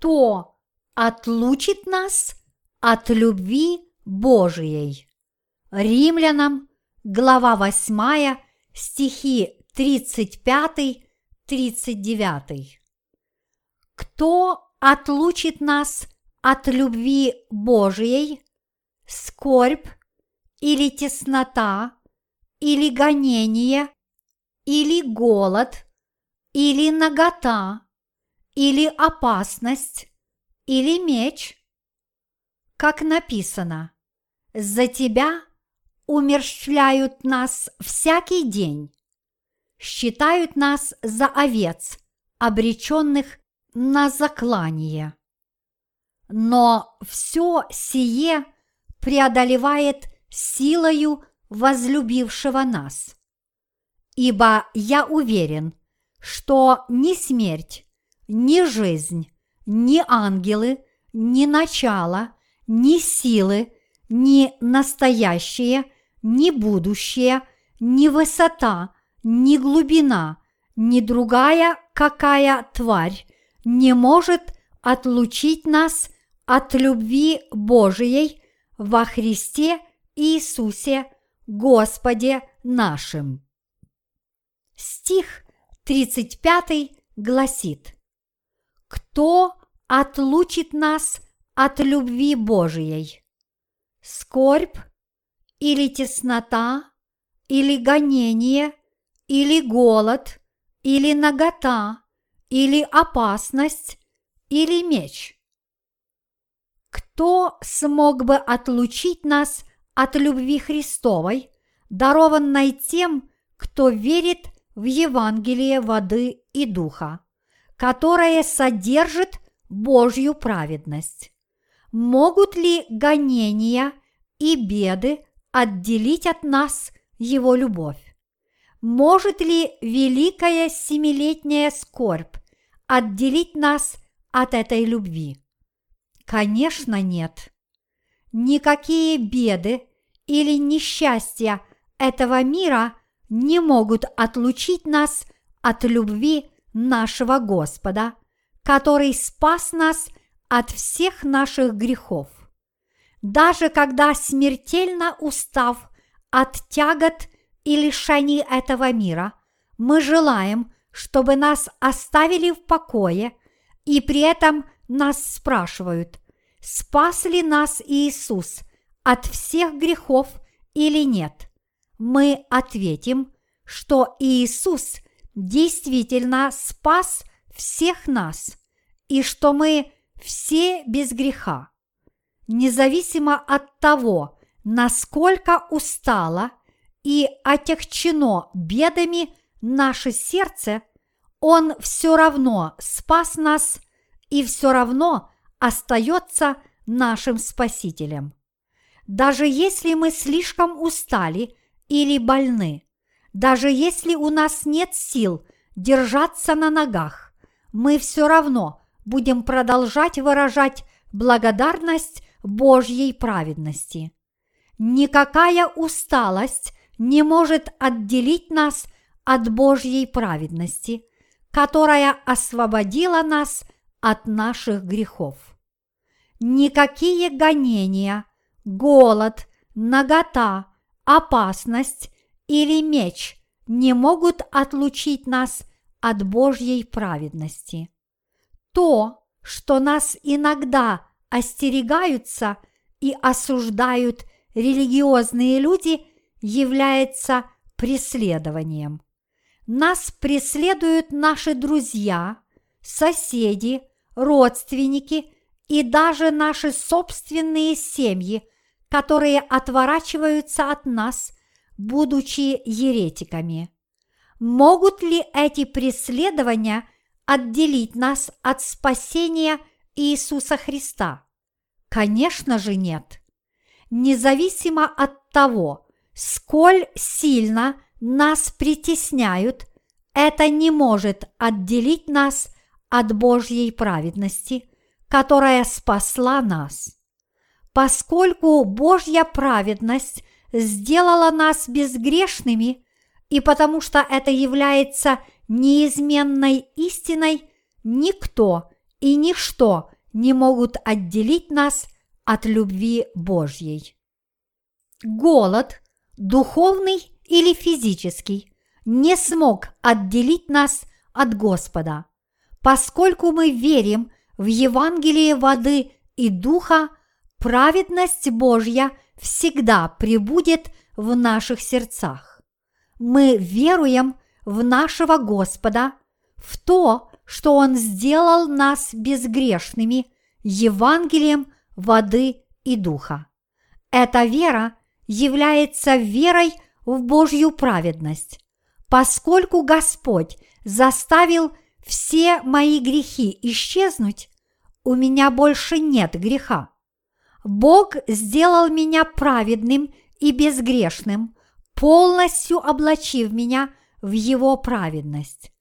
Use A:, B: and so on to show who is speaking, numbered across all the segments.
A: Кто отлучит нас от любви Божией? Римлянам, глава 8, стихи 35-39. Кто отлучит нас от любви Божией? Скорбь или теснота, или гонение, или голод, или нагота, или опасность, или меч? Как написано, за тебя умерщвляют нас всякий день, считают нас за овец, обреченных на заклание. Но все сие преодолевает силою возлюбившего нас. Ибо я уверен, что ни смерть, ни жизнь, ни ангелы, ни начало, ни силы, ни настоящее, ни будущее, ни высота, ни глубина, ни другая какая тварь не может отлучить нас от любви Божией во Христе Иисусе Господе нашим. Стих 35 гласит «Кто отлучит нас от любви Божией? Скорбь или теснота, или гонение, или голод, или нагота, или опасность, или меч? Кто смог бы отлучить нас от любви Христовой, дарованной тем, кто верит в Евангелие воды и духа, которое содержит Божью праведность? Могут ли гонения и беды отделить от нас Его любовь? Может ли великая семилетняя скорбь отделить нас от этой любви? Конечно, нет. Никакие беды или несчастья этого мира не могут отлучить нас от любви нашего Господа, который спас нас от всех наших грехов. Даже когда смертельно устав от тягот и лишений этого мира, мы желаем, чтобы нас оставили в покое, и при этом нас спрашивают, спас ли нас Иисус от всех грехов или нет. Мы ответим, что Иисус действительно спас всех нас, и что мы все без греха. Независимо от того, насколько устало и отягчено бедами наше сердце, Он все равно спас нас и все равно остается нашим Спасителем. Даже если мы слишком устали или больны, даже если у нас нет сил держаться на ногах, мы все равно будем продолжать выражать благодарность Божьей праведности. Никакая усталость не может отделить нас от Божьей праведности, которая освободила нас от наших грехов. Никакие гонения, голод, нагота, опасность или меч не могут отлучить нас от Божьей праведности. То, что нас иногда остерегаются и осуждают религиозные люди – является преследованием. Нас преследуют наши друзья, соседи, родственники и даже наши собственные семьи, которые отворачиваются от нас, будучи еретиками. Могут ли эти преследования отделить нас от спасения Иисуса Христа? Конечно же нет. Независимо от того, сколь сильно нас притесняют, это не может отделить нас от Божьей праведности, которая спасла нас. Поскольку Божья праведность сделала нас безгрешными, и потому что это является неизменной истиной, никто и ничто не могут отделить нас от любви Божьей. Голод, духовный или физический, не смог отделить нас от Господа, поскольку мы верим в Евангелие воды и духа, праведность Божья всегда пребудет в наших сердцах. Мы веруем в нашего Господа, в то, что Он сделал нас безгрешными Евангелием воды и духа. Эта вера является верой в Божью праведность, поскольку Господь заставил все мои грехи исчезнуть, у меня больше нет греха. Бог сделал меня праведным и безгрешным, полностью облачив меня в Его праведность.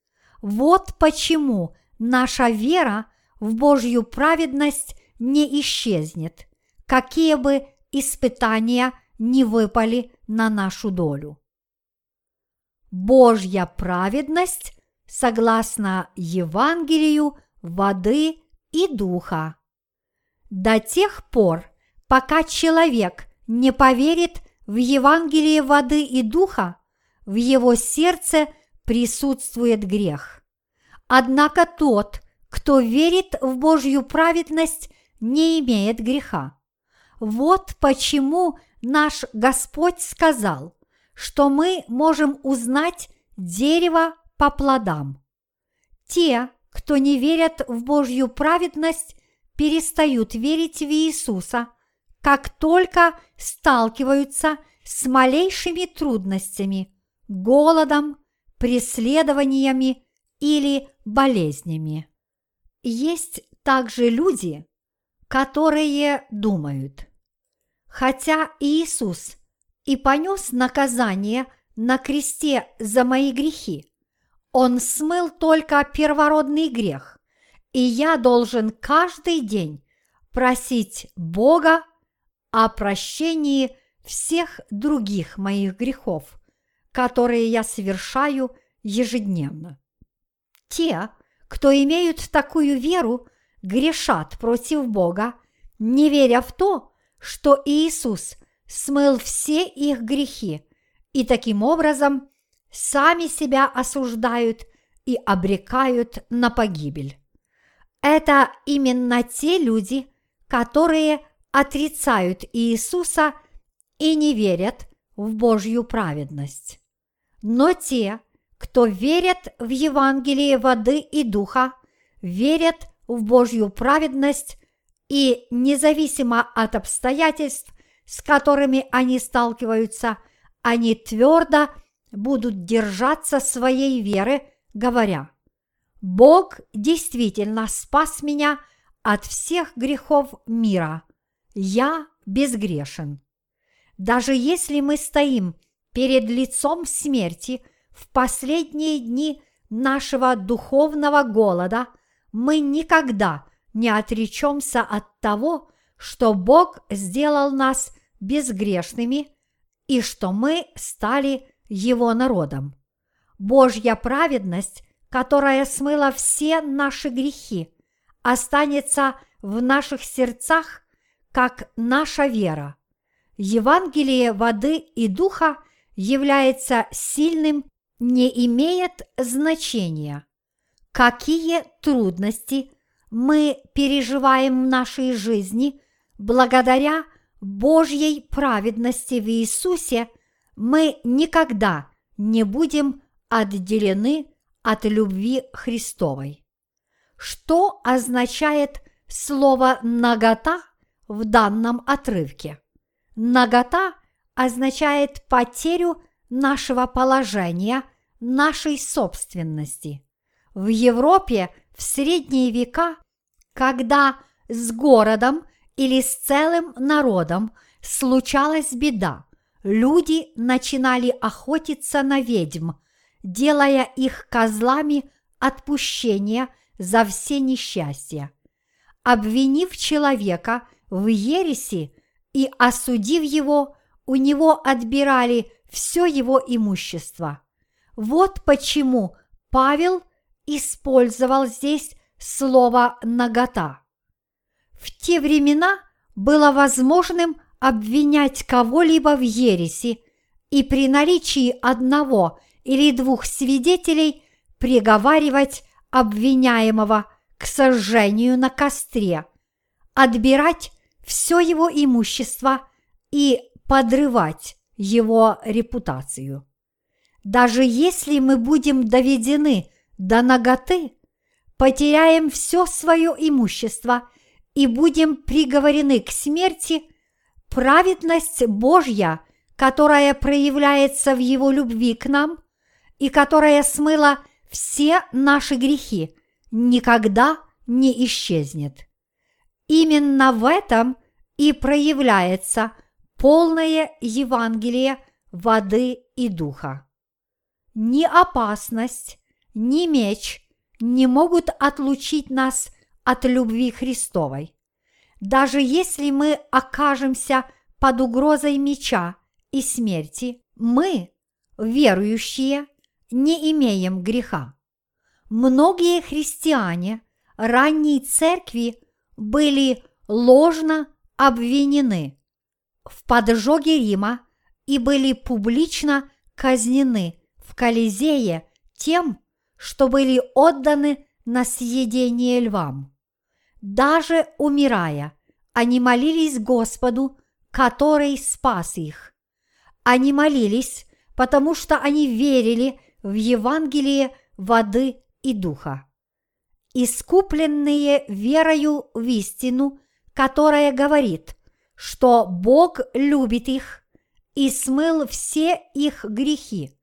A: Вот почему наша вера в Божью праведность не исчезнет, какие бы испытания не выпали на нашу долю. Божья праведность согласно Евангелию воды и духа. До тех пор, пока человек не поверит в Евангелие воды и духа, в его сердце присутствует грех. Однако тот, кто верит в Божью праведность, не имеет греха. Вот почему наш Господь сказал, что мы можем узнать дерево по плодам. Те, кто не верят в Божью праведность, перестают верить в Иисуса, как только сталкиваются с малейшими трудностями, голодом, преследованиями или болезнями. Есть также люди, которые думают, хотя Иисус и понес наказание на кресте за мои грехи, Он смыл только первородный грех, и я должен каждый день просить Бога о прощении всех других моих грехов, которые я совершаю ежедневно. Те, кто имеют такую веру, грешат против Бога, не веря в то, что Иисус смыл все их грехи и таким образом сами себя осуждают и обрекают на погибель. Это именно те люди, которые отрицают Иисуса и не верят в Божью праведность. Но те, кто верят в Евангелие воды и духа, верят в Божью праведность и независимо от обстоятельств, с которыми они сталкиваются, они твердо будут держаться своей веры, говоря, Бог действительно спас меня от всех грехов мира. Я безгрешен. Даже если мы стоим перед лицом смерти в последние дни нашего духовного голода, мы никогда не отречемся от того, что Бог сделал нас безгрешными и что мы стали Его народом. Божья праведность, которая смыла все наши грехи, останется в наших сердцах, как наша вера. Евангелие воды и духа является сильным, не имеет значения. Какие трудности мы переживаем в нашей жизни благодаря Божьей праведности в Иисусе, мы никогда не будем отделены от любви Христовой. Что означает слово «нагота» в данном отрывке? Нагота означает потерю нашего положения, нашей собственности. В Европе в средние века, когда с городом или с целым народом случалась беда, люди начинали охотиться на ведьм, делая их козлами отпущения за все несчастья. Обвинив человека в ереси и осудив его, у него отбирали все его имущество. Вот почему Павел использовал здесь слово «нагота». В те времена было возможным обвинять кого-либо в ереси и при наличии одного или двух свидетелей приговаривать обвиняемого к сожжению на костре, отбирать все его имущество и подрывать его репутацию. Даже если мы будем доведены до наготы, потеряем все свое имущество и будем приговорены к смерти, праведность Божья, которая проявляется в Его любви к нам и которая смыла все наши грехи, никогда не исчезнет. Именно в этом и проявляется полное Евангелие воды и духа. Ни опасность, ни меч не могут отлучить нас от любви Христовой. Даже если мы окажемся под угрозой меча и смерти, мы, верующие, не имеем греха. Многие христиане ранней церкви были ложно обвинены в поджоге Рима и были публично казнены в Колизее тем, что были отданы на съедение львам. Даже умирая, они молились Господу, который спас их. Они молились, потому что они верили в Евангелие воды и духа. Искупленные верою в истину, которая говорит, что Бог любит их и смыл все их грехи,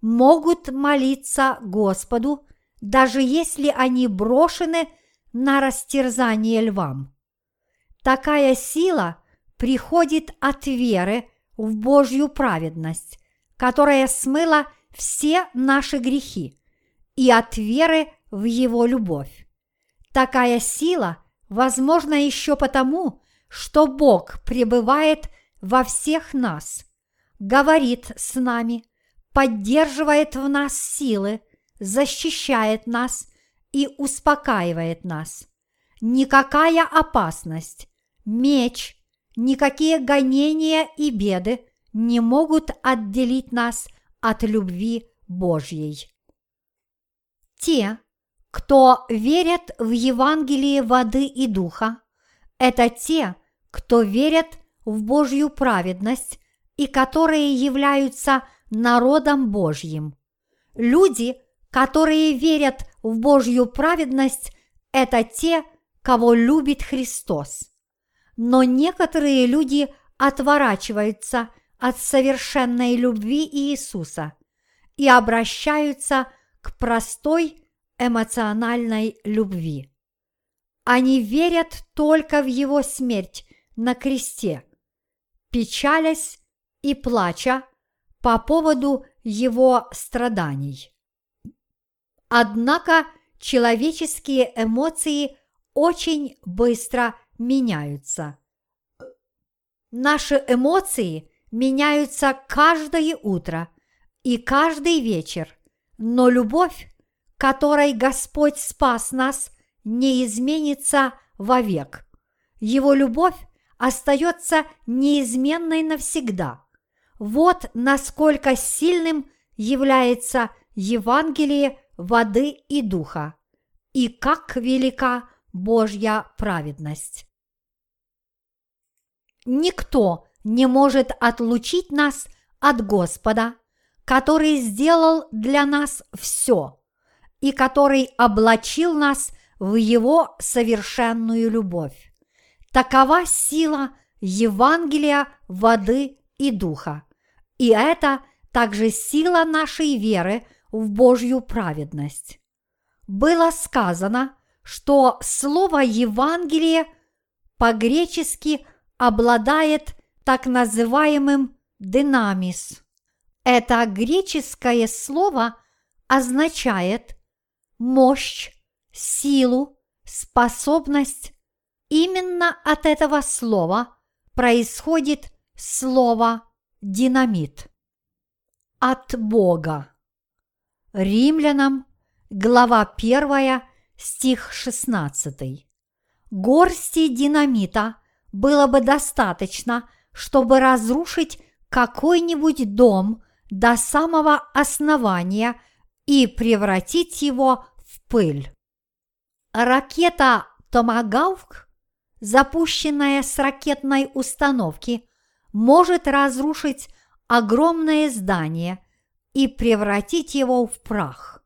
A: могут молиться Господу, даже если они брошены на растерзание львам. Такая сила приходит от веры в Божью праведность, которая смыла все наши грехи, и от веры в Его любовь. Такая сила возможна еще потому, что Бог пребывает во всех нас, говорит с нами, поддерживает в нас силы, защищает нас и успокаивает нас. Никакая опасность, меч, никакие гонения и беды не могут отделить нас от любви Божьей. Те, кто верят в Евангелие воды и духа, это те, кто верят в Божью праведность и которые являются народом Божьим. Люди, которые верят в Божью праведность, это те, кого любит Христос. Но некоторые люди отворачиваются от совершенной любви Иисуса и обращаются к простой эмоциональной любви. Они верят только в Его смерть на кресте, печалясь и плача по поводу Его страданий. Однако человеческие эмоции очень быстро меняются. Наши эмоции меняются каждое утро и каждый вечер, но любовь, которой Господь спас нас, не изменится вовек. Его любовь остается неизменной навсегда. Вот насколько сильным является Евангелие воды и духа, и как велика Божья праведность. Никто не может отлучить нас от Господа, который сделал для нас все и который облачил нас в Его совершенную любовь. Такова сила Евангелия воды и духа. И это также сила нашей веры в Божью праведность. Было сказано, что слово Евангелие по-гречески обладает так называемым динамис. Это греческое слово означает мощь, силу, способность. Именно от этого слова происходит слово динамит. От Бога. Римлянам, глава 1, стих 16. Горсти динамита было бы достаточно, чтобы разрушить какой-нибудь дом до самого основания и превратить его в пыль. Ракета «Томагавк», запущенная с ракетной установки, может разрушить огромное здание и превратить его в прах.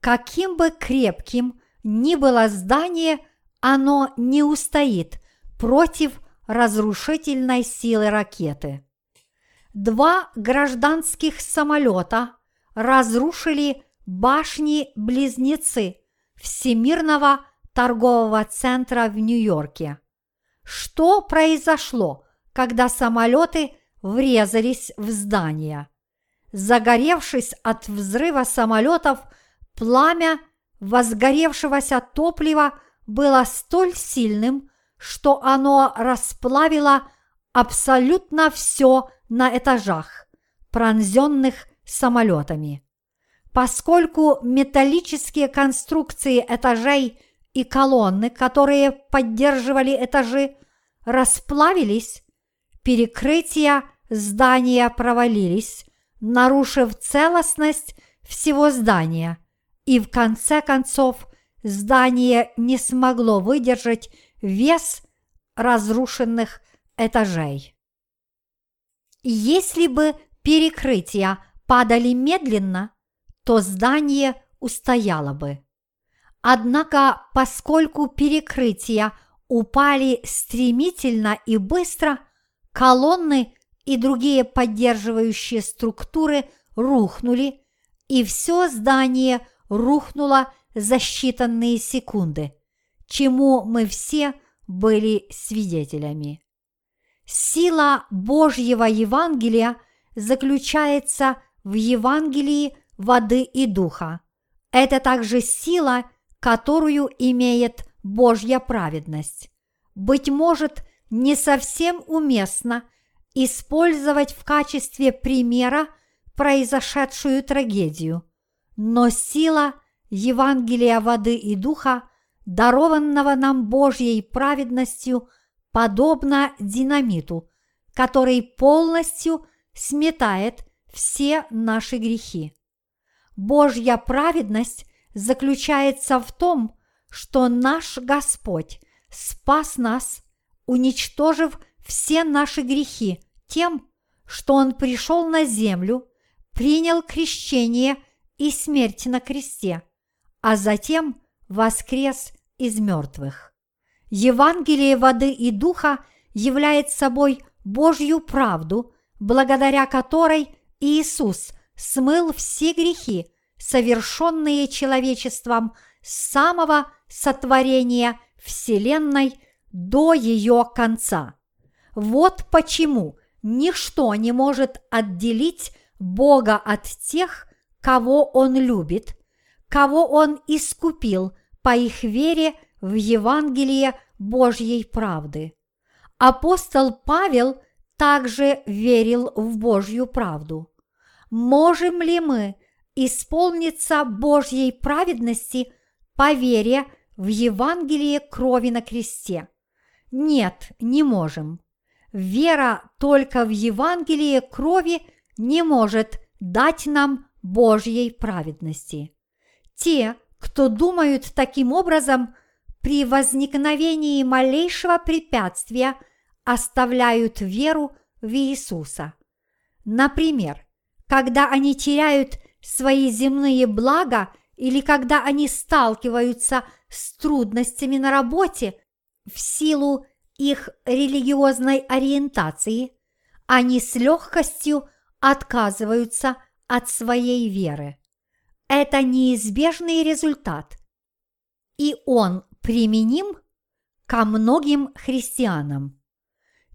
A: Каким бы крепким ни было здание, оно не устоит против разрушительной силы ракеты. Два гражданских самолета разрушили башни-близнецы Всемирного торгового центра в Нью-Йорке. Что произошло, когда самолеты врезались в здание? Загоревшись от взрыва самолетов, пламя возгоревшегося топлива было столь сильным, что оно расплавило абсолютно все на этажах, пронзенных самолетами. Поскольку металлические конструкции этажей и колонны, которые поддерживали этажи, расплавились, перекрытия здания провалились, нарушив целостность всего здания, и в конце концов здание не смогло выдержать вес разрушенных этажей. Если бы перекрытия падали медленно, то здание устояло бы. Однако, поскольку перекрытия упали стремительно и быстро, колонны и другие поддерживающие структуры рухнули, и все здание рухнуло за считанные секунды, чему мы все были свидетелями. Сила Божьего Евангелия заключается в Евангелии воды и духа. Это также сила, которую имеет Божья праведность. Быть может, не совсем уместно использовать в качестве примера произошедшую трагедию, но сила Евангелия воды и духа, дарованного нам Божьей праведностью, подобна динамиту, который полностью сметает все наши грехи. Божья праведность заключается в том, что наш Господь спас нас, уничтожив все наши грехи тем, что Он пришел на землю, принял крещение и смерть на кресте, а затем воскрес из мертвых. Евангелие воды и духа является собой Божью правду, благодаря которой Иисус смыл все грехи, совершенные человечеством с самого сотворения Вселенной до ее конца. Вот почему ничто не может отделить Бога от тех, кого Он любит, кого Он искупил по их вере в Евангелие Божьей правды. Апостол Павел также верил в Божью правду. Можем ли мы исполниться Божьей праведности по вере в Евангелие крови на кресте? Нет, не можем. Вера только в Евангелие крови не может дать нам Божьей праведности. Те, кто думают таким образом, при возникновении малейшего препятствия оставляют веру в Иисуса. Например, когда они теряют свои земные блага или когда они сталкиваются с трудностями на работе в силу их религиозной ориентации, они с легкостью отказываются от своей веры. Это неизбежный результат, и он применим ко многим христианам.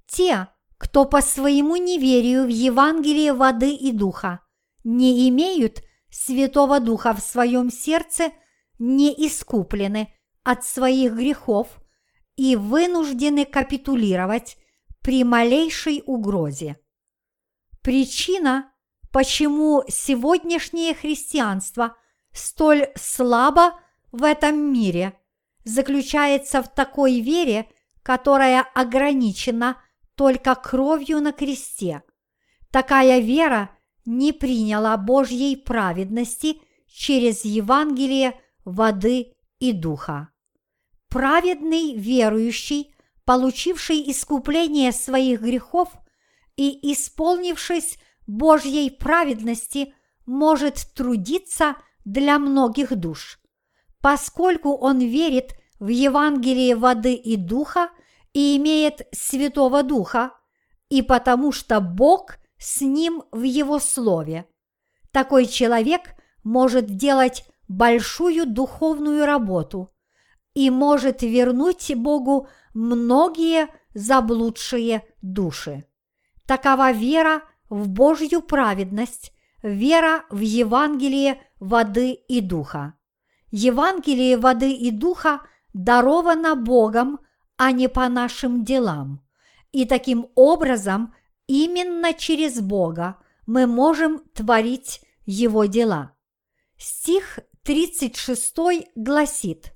A: Те, кто по своему неверию в Евангелие воды и духа не имеют Святого Духа в своем сердце, не искуплены от своих грехов и вынуждены капитулировать при малейшей угрозе. Причина, почему сегодняшнее христианство столь слабо в этом мире заключается в такой вере, которая ограничена только кровью на кресте. Такая вера не приняла Божьей праведности через Евангелие воды и духа. Праведный верующий, получивший искупление своих грехов и исполнившись Божьей праведности, может трудиться для многих душ, поскольку он верит в Евангелие воды и духа и имеет Святого Духа, и потому что Бог с ним в Его Слове. Такой человек может делать большую духовную работу и может вернуть Богу многие заблудшие души. Такова вера в Божью праведность, вера в Евангелие воды и духа. Евангелие воды и духа даровано Богом, а не по нашим делам. И таким образом именно через Бога мы можем творить Его дела. Стих 36 гласит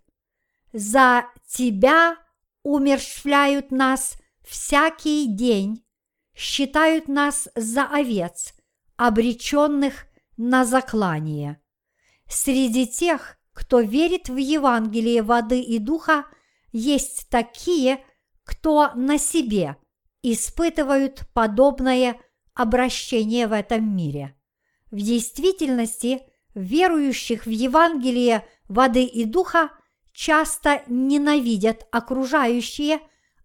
A: «За Тебя умерщвляют нас всякий день, считают нас за овец, обреченных на заклание. Среди тех, кто верит в Евангелие воды и духа, есть такие, кто на себе испытывают подобное обращение в этом мире. В действительности верующих в Евангелие воды и духа часто ненавидят окружающие,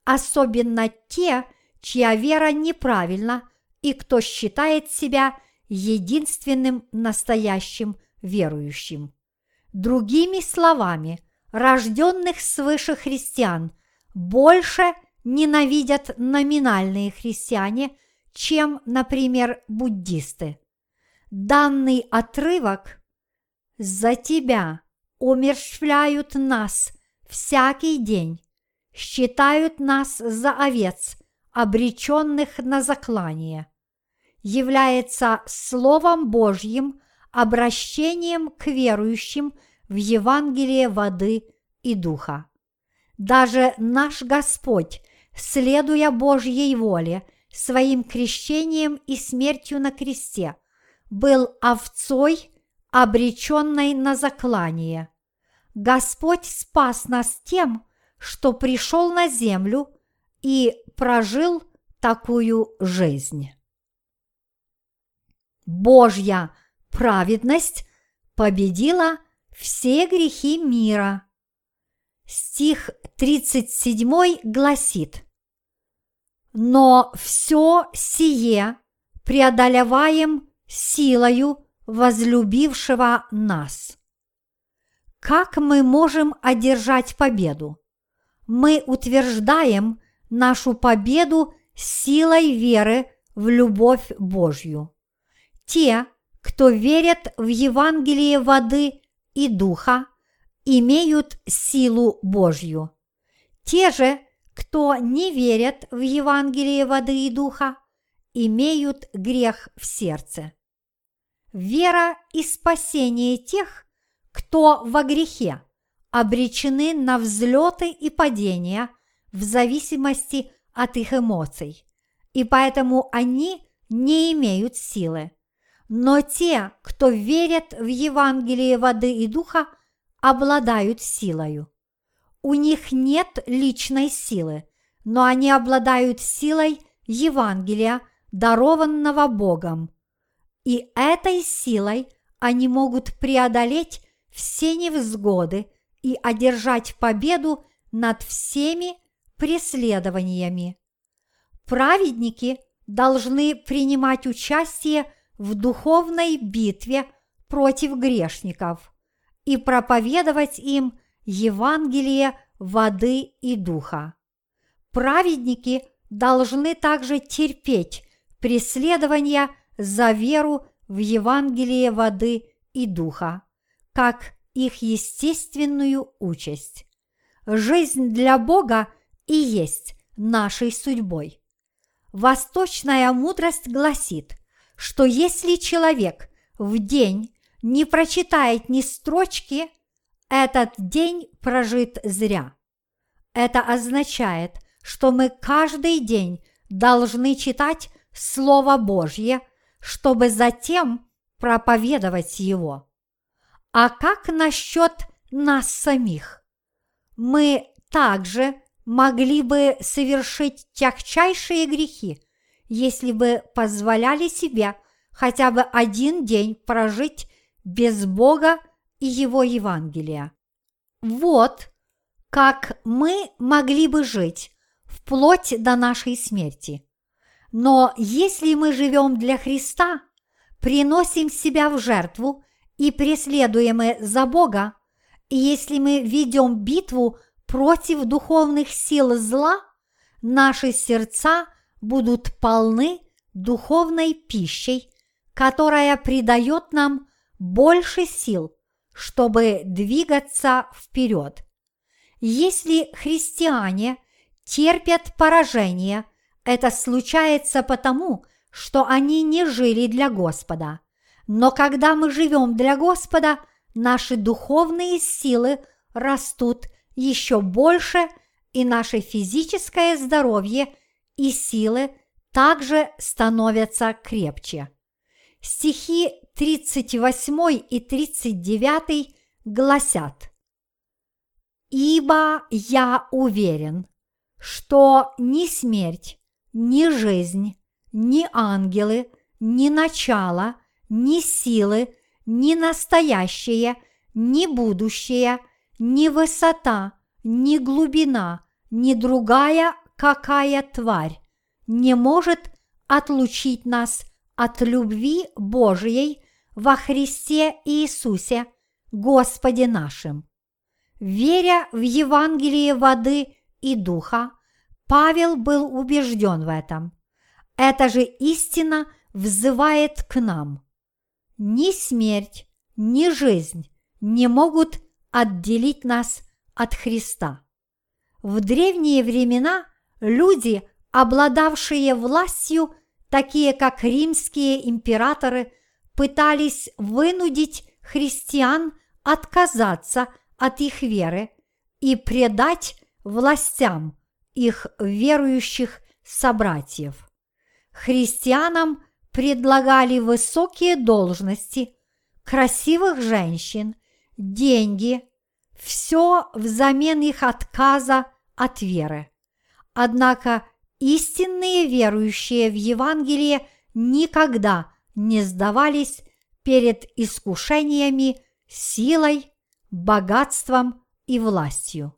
A: особенно те, чья вера неправильна и кто считает себя единственным настоящим верующим. Другими словами, рожденных свыше христиан больше ненавидят номинальные христиане, чем, например, буддисты. Данный отрывок «За тебя умерщвляют нас всякий день, считают нас за овец, обреченных на заклание, является Словом Божьим обращением к верующим в Евангелие воды и духа. Даже наш Господь, следуя Божьей воле, своим крещением и смертью на кресте, был овцой, обреченной на заклание. Господь спас нас тем, что пришел на землю и прожил такую жизнь. Божья праведность победила все грехи мира. Стих 37 гласит «Но все сие преодолеваем силою возлюбившего нас». Как мы можем одержать победу? Мы утверждаем нашу победу силой веры в любовь Божью. Те, кто верят в Евангелие воды и духа, имеют силу Божью. Те же, кто не верят в Евангелие воды и духа, имеют грех в сердце. Вера и спасение тех, кто во грехе, обречены на взлеты и падения в зависимости от их эмоций, и поэтому они не имеют силы. Но те, кто верят в Евангелие воды и духа, обладают силою. У них нет личной силы, но они обладают силой Евангелия, дарованного Богом. И этой силой они могут преодолеть все невзгоды и одержать победу над всеми преследованиями. Праведники должны принимать участие в духовной битве против грешников и проповедовать им Евангелие воды и духа. Праведники должны также терпеть преследования за веру в Евангелие воды и духа, как их естественную участь. Жизнь для Бога и есть нашей судьбой. Восточная мудрость гласит, что если человек в день не прочитает ни строчки, этот день прожит зря. Это означает, что мы каждый день должны читать Слово Божье, чтобы затем проповедовать его. А как насчет нас самих? Мы также могли бы совершить тягчайшие грехи, если бы позволяли себе хотя бы один день прожить без Бога и Его Евангелия. Вот как мы могли бы жить вплоть до нашей смерти. Но если мы живем для Христа, приносим себя в жертву и преследуемы за Бога, и если мы ведем битву против духовных сил зла, наши сердца будут полны духовной пищей, которая придает нам больше сил, чтобы двигаться вперед. Если христиане терпят поражение, это случается потому, что они не жили для Господа. Но когда мы живем для Господа, наши духовные силы растут еще больше, и наше физическое здоровье и силы также становятся крепче. Стихи 38 и 39 гласят «Ибо я уверен, что ни смерть, ни жизнь, ни ангелы, ни начало, ни силы, ни настоящее, ни будущее, ни высота, ни глубина, ни другая какая тварь не может отлучить нас от любви Божьей во Христе Иисусе, Господе нашим. Веря в Евангелие воды и духа, Павел был убежден в этом. Эта же истина взывает к нам. Ни смерть, ни жизнь не могут отделить нас от Христа. В древние времена люди, обладавшие властью, такие как римские императоры, пытались вынудить христиан отказаться от их веры и предать властям их верующих собратьев. Христианам предлагали высокие должности, красивых женщин, деньги, все взамен их отказа от веры. Однако истинные верующие в Евангелие никогда не сдавались перед искушениями силой, богатством и властью.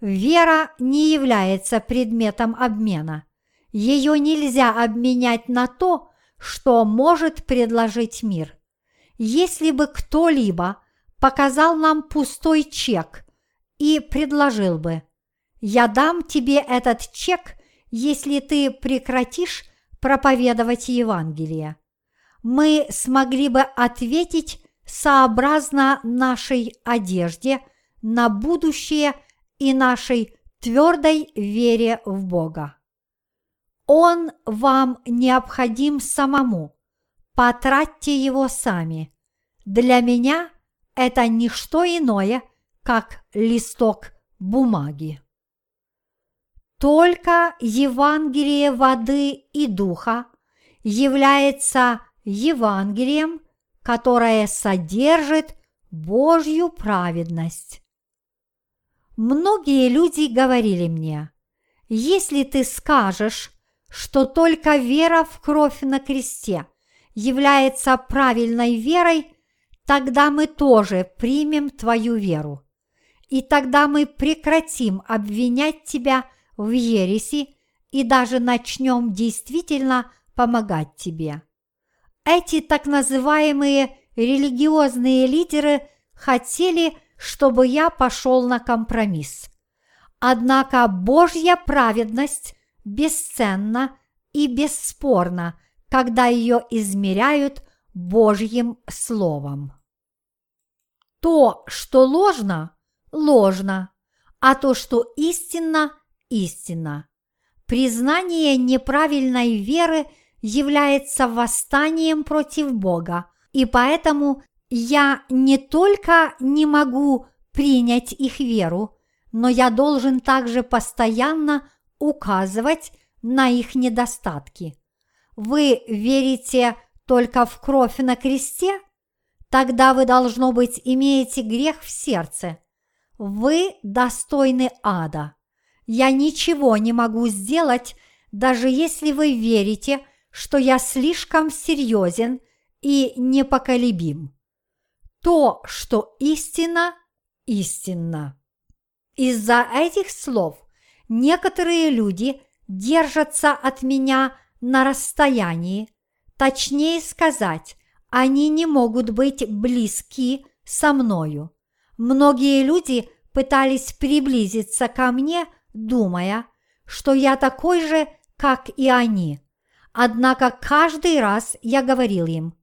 A: Вера не является предметом обмена. Ее нельзя обменять на то, что может предложить мир. Если бы кто-либо показал нам пустой чек и предложил бы «Я дам тебе этот чек, если ты прекратишь проповедовать Евангелие», мы смогли бы ответить сообразно нашей одежде на будущее и нашей твердой вере в Бога. Он вам необходим самому, потратьте его сами. Для меня это не что иное, как листок бумаги. Только Евангелие воды и духа является Евангелием, которое содержит Божью праведность. Многие люди говорили мне, если ты скажешь, что только вера в кровь на кресте является правильной верой, тогда мы тоже примем твою веру. И тогда мы прекратим обвинять тебя в ереси и даже начнем действительно помогать тебе. Эти так называемые религиозные лидеры хотели, чтобы я пошел на компромисс. Однако Божья праведность бесценна и бесспорна, когда ее измеряют Божьим Словом. То, что ложно, ложно, а то, что истинно, истинно. Признание неправильной веры является восстанием против Бога, и поэтому я не только не могу принять их веру, но я должен также постоянно указывать на их недостатки. Вы верите только в кровь на кресте? Тогда вы, должно быть, имеете грех в сердце. Вы достойны ада. Я ничего не могу сделать, даже если вы верите, что я слишком серьезен и непоколебим. То, что истина, истинно. Из-за этих слов некоторые люди держатся от меня на расстоянии, точнее сказать, они не могут быть близки со мною. Многие люди пытались приблизиться ко мне, думая, что я такой же, как и они. Однако каждый раз я говорил им,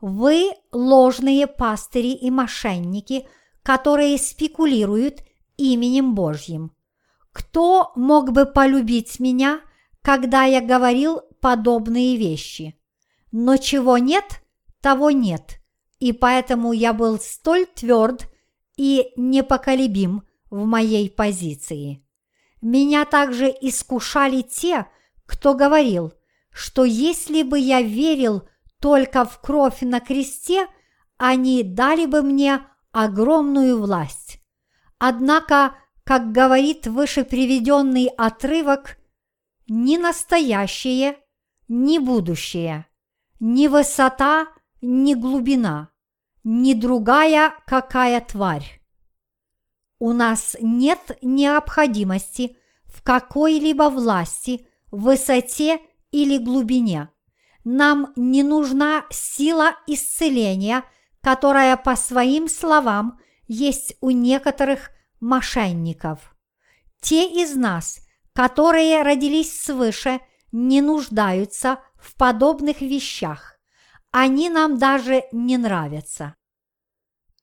A: вы ложные пастыри и мошенники, которые спекулируют именем Божьим. Кто мог бы полюбить меня, когда я говорил подобные вещи? Но чего нет, того нет, и поэтому я был столь тверд и непоколебим в моей позиции. Меня также искушали те, кто говорил, что если бы я верил только в кровь на кресте, они дали бы мне огромную власть. Однако, как говорит выше приведенный отрывок, ни настоящее, ни будущее, ни высота, ни глубина, ни другая какая тварь. У нас нет необходимости в какой-либо власти, высоте или глубине. Нам не нужна сила исцеления, которая, по своим словам, есть у некоторых мошенников. Те из нас, которые родились свыше, не нуждаются в подобных вещах. Они нам даже не нравятся.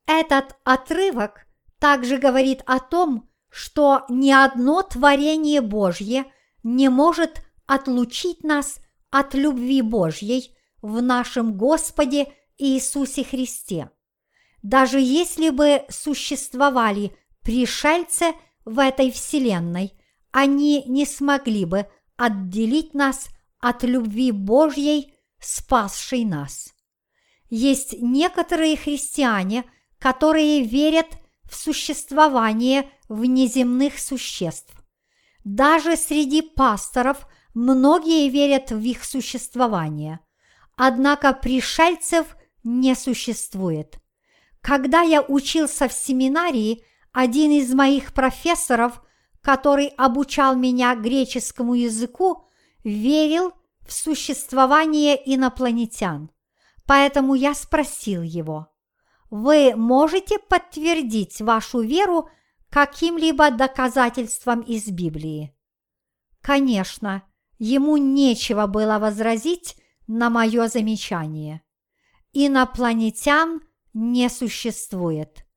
A: Этот отрывок также говорит о том, что ни одно творение Божье не может отлучить нас от любви Божьей в нашем Господе Иисусе Христе даже если бы существовали пришельцы в этой вселенной, они не смогли бы отделить нас от любви Божьей, спасшей нас. Есть некоторые христиане, которые верят в существование внеземных существ. Даже среди пасторов многие верят в их существование. Однако пришельцев не существует. Когда я учился в семинарии, один из моих профессоров, который обучал меня греческому языку, верил в существование инопланетян. Поэтому я спросил его, вы можете подтвердить вашу веру каким-либо доказательством из Библии? Конечно, ему нечего было возразить на мое замечание. Инопланетян – не существует.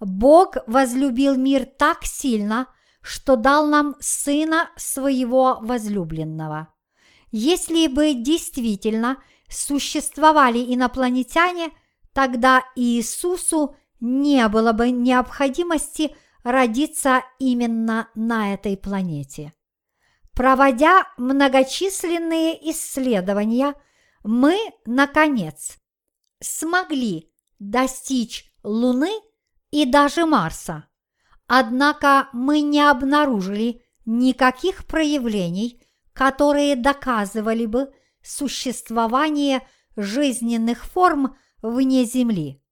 A: Бог возлюбил мир так сильно, что дал нам Сына Своего возлюбленного. Если бы действительно существовали инопланетяне, тогда Иисусу не было бы необходимости родиться именно на этой планете. Проводя многочисленные исследования, мы, наконец, смогли достичь Луны и даже Марса. Однако мы не обнаружили никаких проявлений, которые доказывали бы существование жизненных форм вне Земли.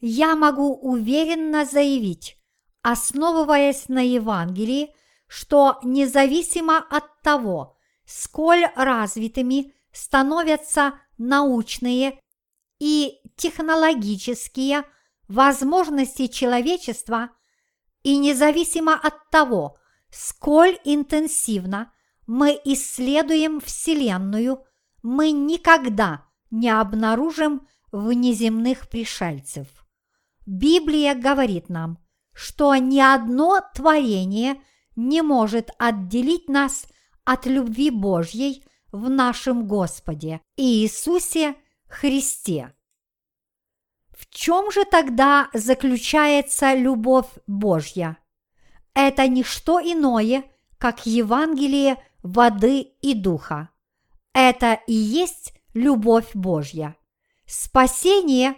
A: Я могу уверенно заявить, основываясь на Евангелии, что независимо от того, сколь развитыми становятся научные и технологические возможности человечества, и независимо от того, сколь интенсивно мы исследуем Вселенную, мы никогда не обнаружим внеземных пришельцев. Библия говорит нам, что ни одно творение не может отделить нас от любви Божьей в нашем Господе Иисусе Христе. В чем же тогда заключается любовь Божья? Это не что иное, как Евангелие воды и духа. Это и есть любовь Божья. Спасение,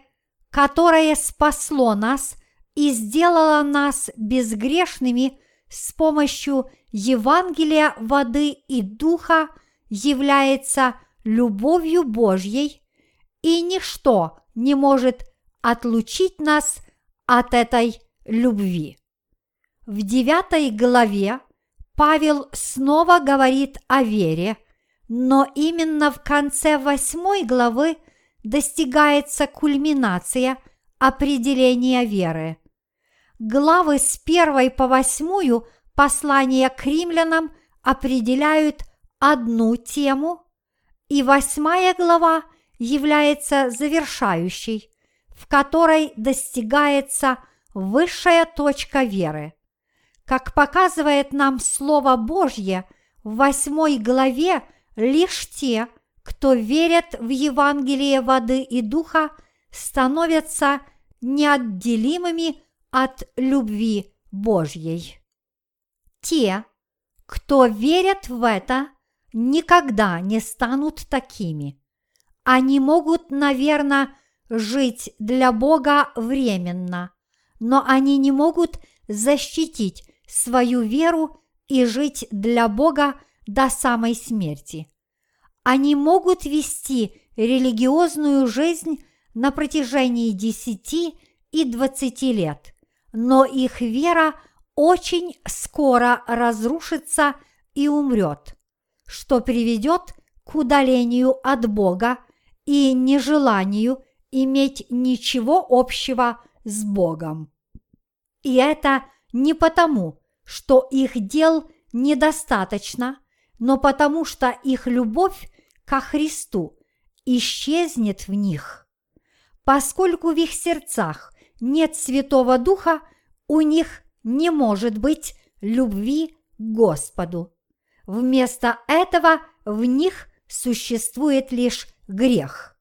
A: которое спасло нас и сделало нас безгрешными с помощью Евангелия воды и духа, является любовью Божьей, и ничто не может отлучить нас от этой любви. В девятой главе Павел снова говорит о вере, но именно в конце восьмой главы достигается кульминация определения веры. Главы с первой по восьмую послания к римлянам определяют одну тему, и восьмая глава является завершающей, в которой достигается высшая точка веры. Как показывает нам Слово Божье, в восьмой главе лишь те, кто верят в Евангелие воды и духа, становятся неотделимыми от любви Божьей. Те, кто верят в это, никогда не станут такими. Они могут, наверное, жить для Бога временно, но они не могут защитить свою веру и жить для Бога до самой смерти. Они могут вести религиозную жизнь на протяжении десяти и двадцати лет, но их вера очень скоро разрушится и умрет, что приведет к удалению от Бога и нежеланию иметь ничего общего с Богом. И это не потому, что их дел недостаточно, но потому что их любовь ко Христу исчезнет в них. Поскольку в их сердцах нет Святого Духа, у них не может быть любви к Господу. Вместо этого в них существует лишь грех.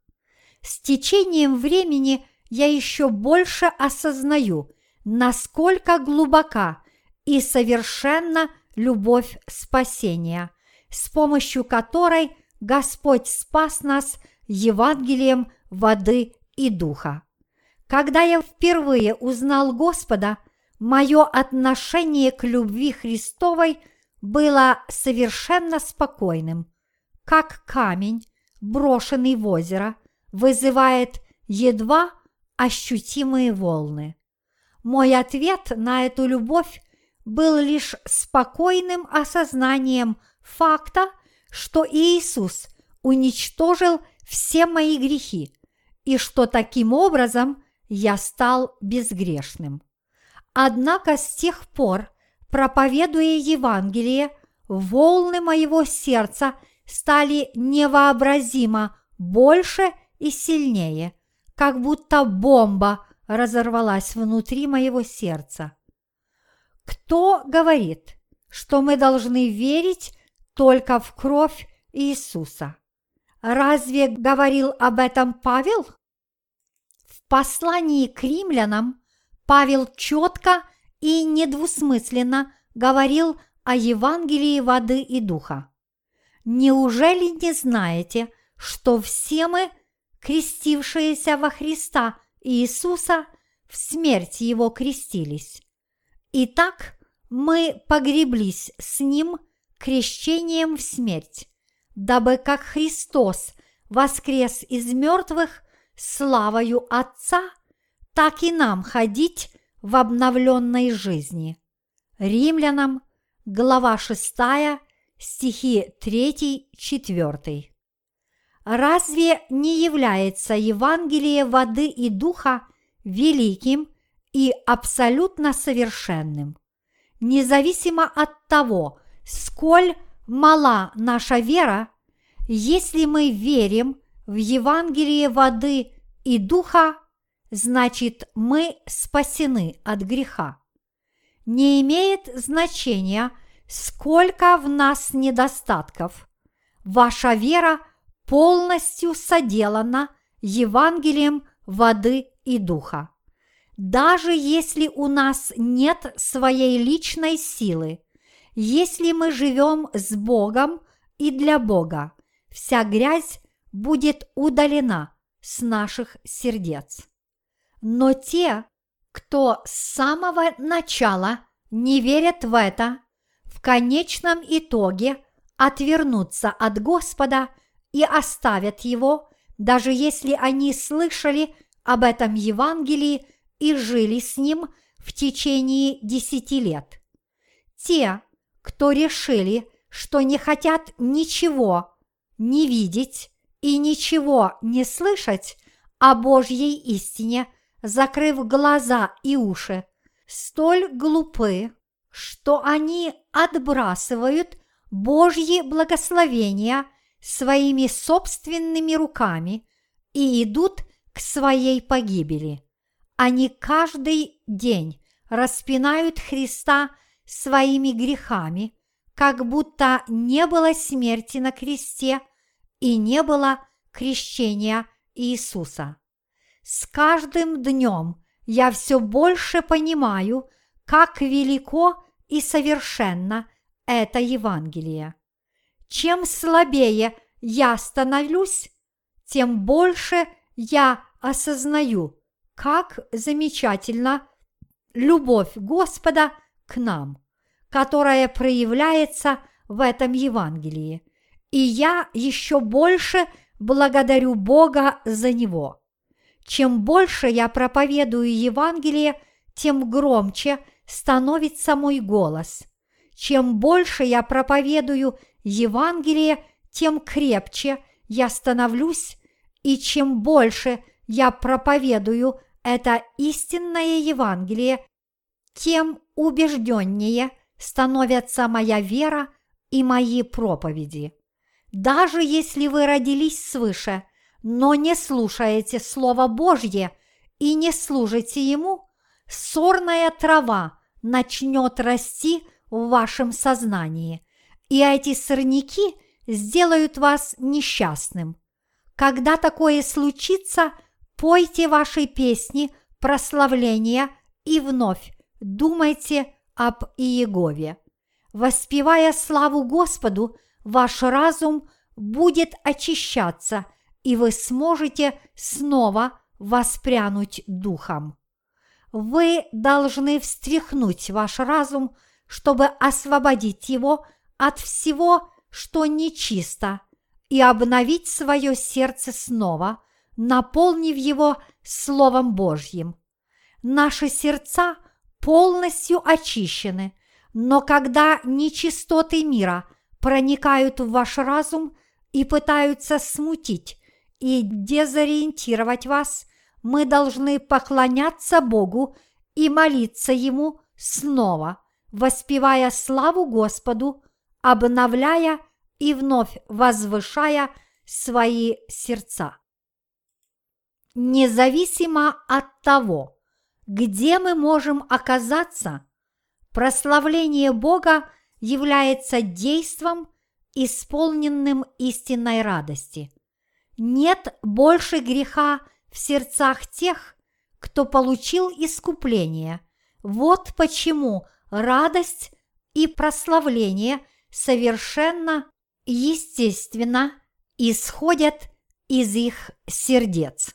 A: С течением времени я еще больше осознаю, насколько глубока и совершенна любовь спасения, с помощью которой Господь спас нас Евангелием воды и духа. Когда я впервые узнал Господа, мое отношение к любви Христовой было совершенно спокойным, как камень, брошенный в озеро, вызывает едва ощутимые волны. Мой ответ на эту любовь был лишь спокойным осознанием факта, что Иисус уничтожил все мои грехи и что таким образом я стал безгрешным. Однако с тех пор, проповедуя Евангелие, волны моего сердца стали невообразимо больше и сильнее, как будто бомба разорвалась внутри моего сердца. Кто говорит, что мы должны верить только в кровь Иисуса? Разве говорил об этом Павел? В послании к римлянам Павел четко и недвусмысленно говорил о Евангелии воды и духа. Неужели не знаете, что все мы, крестившиеся во Христа Иисуса, в смерть Его крестились? Итак, мы погреблись с Ним крещением в смерть, дабы как Христос воскрес из мертвых славою Отца, так и нам ходить в обновленной жизни. Римлянам, глава 6, стихи 3-4. Разве не является Евангелие воды и духа великим и абсолютно совершенным. Независимо от того, сколь мала наша вера, если мы верим в Евангелие воды и духа, значит мы спасены от греха. Не имеет значения, сколько в нас недостатков. Ваша вера полностью соделана Евангелием воды и духа. Даже если у нас нет своей личной силы, если мы живем с Богом и для Бога, вся грязь будет удалена с наших сердец. Но те, кто с самого начала не верят в это, в конечном итоге отвернутся от Господа и оставят Его, даже если они слышали об этом Евангелии и жили с ним в течение десяти лет. Те, кто решили, что не хотят ничего не видеть и ничего не слышать о Божьей истине, закрыв глаза и уши, столь глупы, что они отбрасывают Божьи благословения своими собственными руками и идут к своей погибели. Они каждый день распинают Христа своими грехами, как будто не было смерти на кресте и не было крещения Иисуса. С каждым днем я все больше понимаю, как велико и совершенно это Евангелие. Чем слабее я становлюсь, тем больше я осознаю, как замечательна любовь Господа к нам, которая проявляется в этом Евангелии. И я еще больше благодарю Бога за него. Чем больше я проповедую Евангелие, тем громче становится мой голос. Чем больше я проповедую Евангелие, тем крепче я становлюсь, и чем больше я проповедую это истинное Евангелие, тем убежденнее становятся моя вера и мои проповеди. Даже если вы родились свыше, но не слушаете Слово Божье и не служите Ему, сорная трава начнет расти в вашем сознании, и эти сорняки сделают вас несчастным. Когда такое случится, пойте ваши песни прославления и вновь думайте об Иегове. Воспевая славу Господу, ваш разум будет очищаться, и вы сможете снова воспрянуть духом. Вы должны встряхнуть ваш разум, чтобы освободить его от всего, что нечисто, и обновить свое сердце снова, наполнив его Словом Божьим. Наши сердца полностью очищены, но когда нечистоты мира проникают в ваш разум и пытаются смутить и дезориентировать вас, мы должны поклоняться Богу и молиться Ему снова, воспевая славу Господу, обновляя и вновь возвышая свои сердца. Независимо от того, где мы можем оказаться, прославление Бога является действом, исполненным истинной радости. Нет больше греха в сердцах тех, кто получил искупление. Вот почему радость и прославление совершенно естественно исходят из их сердец.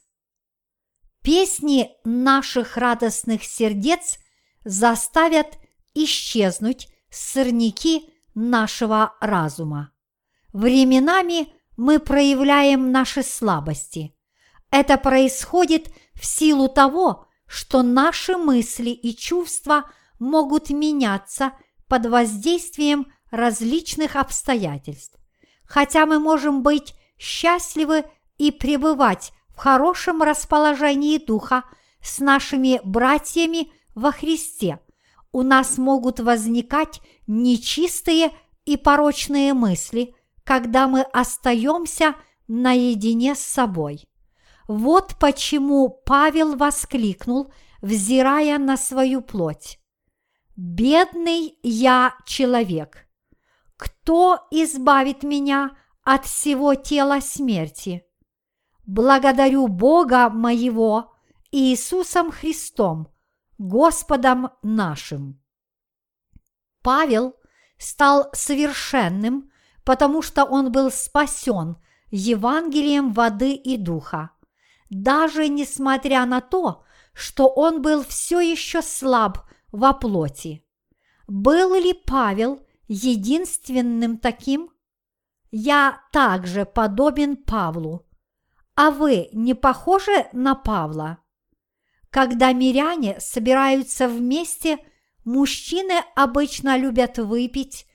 A: Песни наших радостных сердец заставят исчезнуть сорняки нашего разума. Временами мы проявляем наши слабости. Это происходит в силу того, что наши мысли и чувства могут меняться под воздействием различных обстоятельств. Хотя мы можем быть счастливы и пребывать в хорошем расположении духа с нашими братьями во Христе, у нас могут возникать нечистые и порочные мысли, когда мы остаемся наедине с собой. Вот почему Павел воскликнул, взирая на свою плоть. «Бедный я человек! Кто избавит меня от всего тела смерти?» Благодарю Бога моего Иисусом Христом, Господом нашим. Павел стал совершенным, потому что он был спасен Евангелием воды и духа, даже несмотря на то, что он был все еще слаб во плоти. Был ли Павел единственным таким? Я также подобен Павлу. А вы не похожи на Павла? Когда миряне собираются вместе, мужчины обычно любят выпить,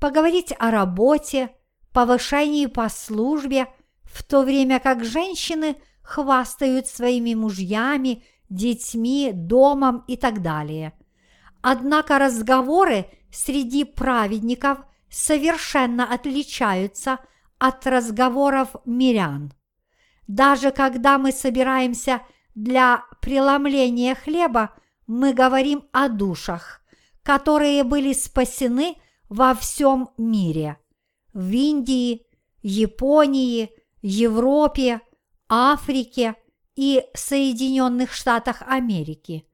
A: поговорить о работе, повышении по службе, в то время как женщины хвастают своими мужьями, детьми, домом и так далее. Однако разговоры среди праведников совершенно отличаются от разговоров мирян. Даже когда мы собираемся для преломления хлеба, мы говорим о душах, которые были спасены во всем мире. В Индии, Японии, Европе, Африке и Соединенных Штатах Америки.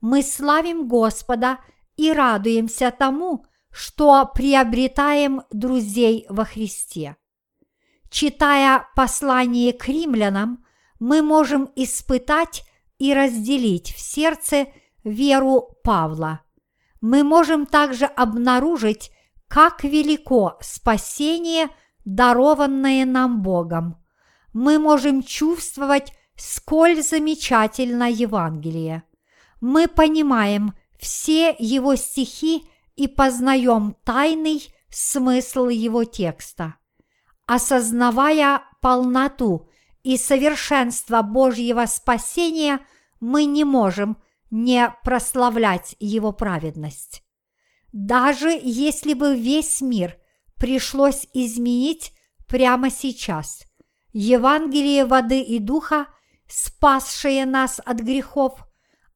A: Мы славим Господа и радуемся тому, что приобретаем друзей во Христе. Читая послание к римлянам, мы можем испытать и разделить в сердце веру Павла. Мы можем также обнаружить, как велико спасение, дарованное нам Богом. Мы можем чувствовать, сколь замечательно Евангелие. Мы понимаем все его стихи и познаем тайный смысл его текста. Осознавая полноту и совершенство Божьего спасения, мы не можем не прославлять Его праведность. Даже если бы весь мир пришлось изменить прямо сейчас, Евангелие воды и духа, спасшее нас от грехов,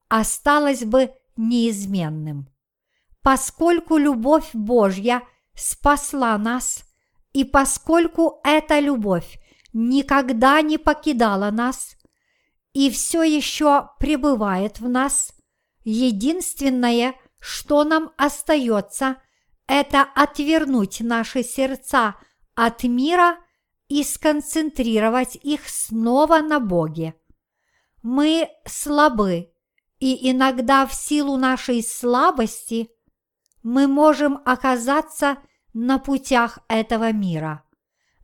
A: осталось бы неизменным. Поскольку любовь Божья спасла нас, и поскольку эта любовь никогда не покидала нас и все еще пребывает в нас, единственное, что нам остается, это отвернуть наши сердца от мира и сконцентрировать их снова на Боге. Мы слабы, и иногда в силу нашей слабости мы можем оказаться на путях этого мира.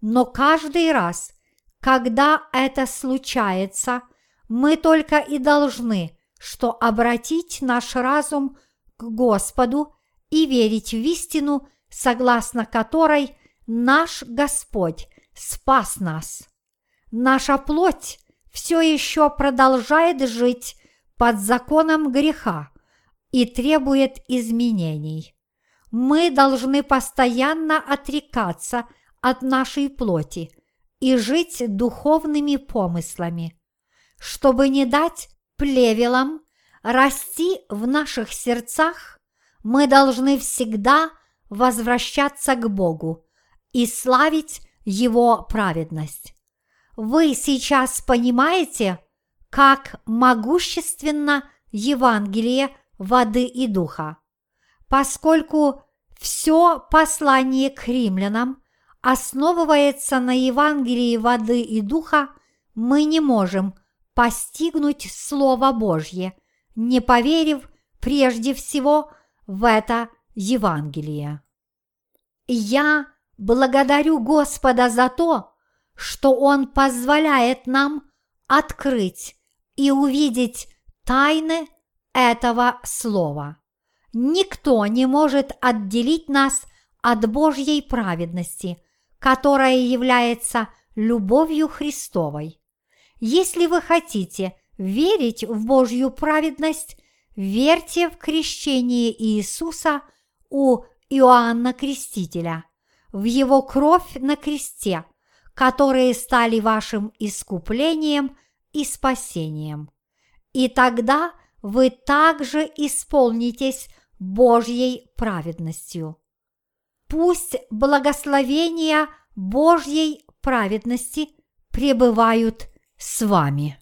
A: Но каждый раз, когда это случается, мы только и должны, что обратить наш разум к Господу и верить в истину, согласно которой наш Господь спас нас. Наша плоть все еще продолжает жить под законом греха и требует изменений. Мы должны постоянно отрекаться от нашей плоти и жить духовными помыслами, чтобы не дать плевелам расти в наших сердцах, мы должны всегда возвращаться к Богу и славить Его праведность. Вы сейчас понимаете, как могущественно Евангелие воды и духа, поскольку все послание к римлянам основывается на Евангелии воды и духа, мы не можем постигнуть Слово Божье, не поверив прежде всего в это Евангелие. Я благодарю Господа за то, что Он позволяет нам открыть и увидеть тайны этого слова. Никто не может отделить нас от Божьей праведности, которая является любовью Христовой. Если вы хотите верить в Божью праведность, верьте в крещение Иисуса у Иоанна Крестителя, в его кровь на кресте, которые стали вашим искуплением и спасением. И тогда вы также исполнитесь Божьей праведностью. Пусть благословения Божьей праведности пребывают с вами.